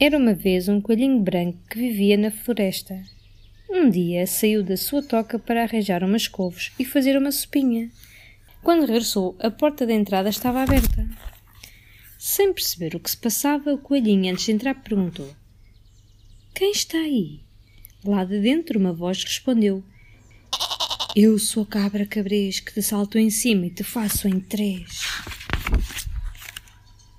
Era uma vez um coelhinho branco que vivia na floresta. Um dia saiu da sua toca para arranjar umas couves e fazer uma sopinha. Quando regressou, a porta da entrada estava aberta. Sem perceber o que se passava, o coelhinho, antes de entrar, perguntou: Quem está aí? Lá de dentro, uma voz respondeu: Eu sou a cabra cabrês que te salto em cima e te faço em três.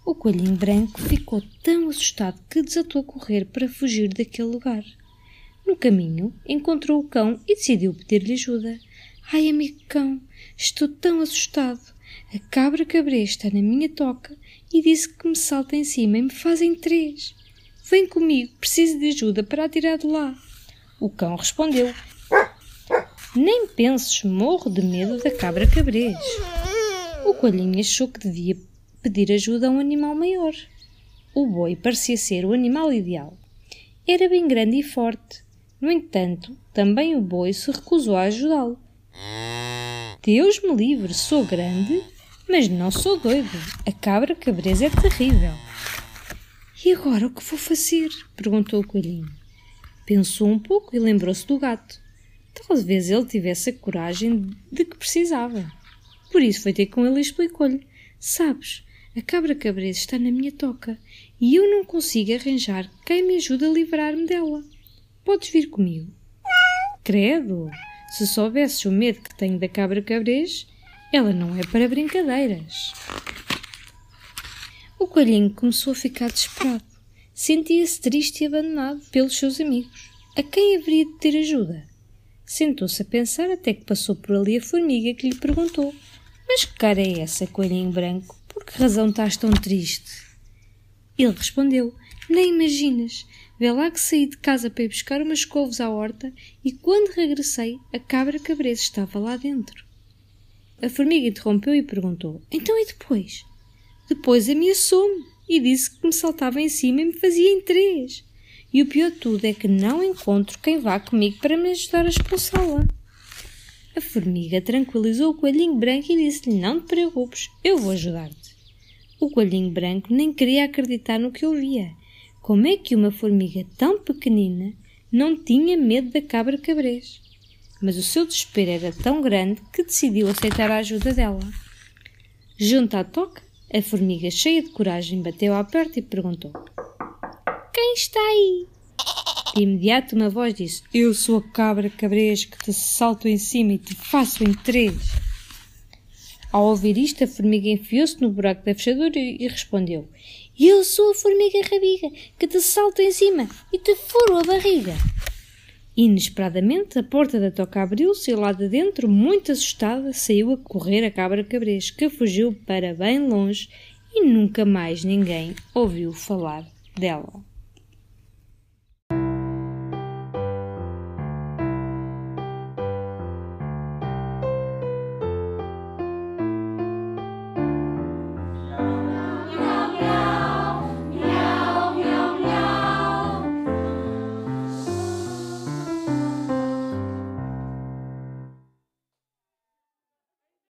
O coelhinho branco ficou tão assustado que desatou a correr para fugir daquele lugar. No caminho, encontrou o cão e decidiu pedir-lhe ajuda. Ai, amigo cão, estou tão assustado. A cabra cabrês está na minha toca e disse que me salta em cima e me fazem três. Vem comigo, preciso de ajuda para a tirar de lá. O cão respondeu: Nem penses, morro de medo da cabra cabrês. O coelhinho achou que devia pedir ajuda a um animal maior. O boi parecia ser o animal ideal. Era bem grande e forte. No entanto, também o boi se recusou a ajudá-lo. Deus me livre, sou grande, mas não sou doido. A cabra cabreza é terrível. E agora o que vou fazer? perguntou o coelhinho. Pensou um pouco e lembrou-se do gato. Talvez ele tivesse a coragem de que precisava. Por isso foi ter com ele e explicou-lhe: Sabes, a cabra cabreza está na minha toca e eu não consigo arranjar quem me ajude a livrar-me dela. Podes vir comigo? Credo! Se soubesses o medo que tenho da cabra cabrez, ela não é para brincadeiras. O coelhinho começou a ficar desesperado. Sentia-se triste e abandonado pelos seus amigos. A quem haveria de ter ajuda? Sentou-se a pensar até que passou por ali a formiga que lhe perguntou: Mas que cara é essa, coelhinho branco? Por que razão estás tão triste? Ele respondeu: Nem imaginas. Vê lá que saí de casa para ir buscar umas couves à horta e quando regressei, a cabra cabreza estava lá dentro. A formiga interrompeu e perguntou: Então e depois? Depois ameaçou-me e disse que me saltava em cima e me fazia em três. E o pior de tudo é que não encontro quem vá comigo para me ajudar a expulsá-la. A formiga tranquilizou o coelhinho branco e disse-lhe: Não te preocupes, eu vou ajudar-te. O coelhinho branco nem queria acreditar no que ouvia. Como é que uma formiga tão pequenina não tinha medo da cabra cabrez? Mas o seu desespero era tão grande que decidiu aceitar a ajuda dela. Junto à toca, a formiga, cheia de coragem, bateu à porta e perguntou: Quem está aí? De imediato uma voz disse: Eu sou a cabra cabrez que te salto em cima e te faço em três. Ao ouvir isto, a formiga enfiou-se no buraco da fechadura e respondeu: Eu sou a formiga rabiga que te salto em cima e te furo a barriga. Inesperadamente, a porta da toca abriu-se e lá de dentro, muito assustada, saiu a correr a cabra cabrez, que fugiu para bem longe e nunca mais ninguém ouviu falar dela.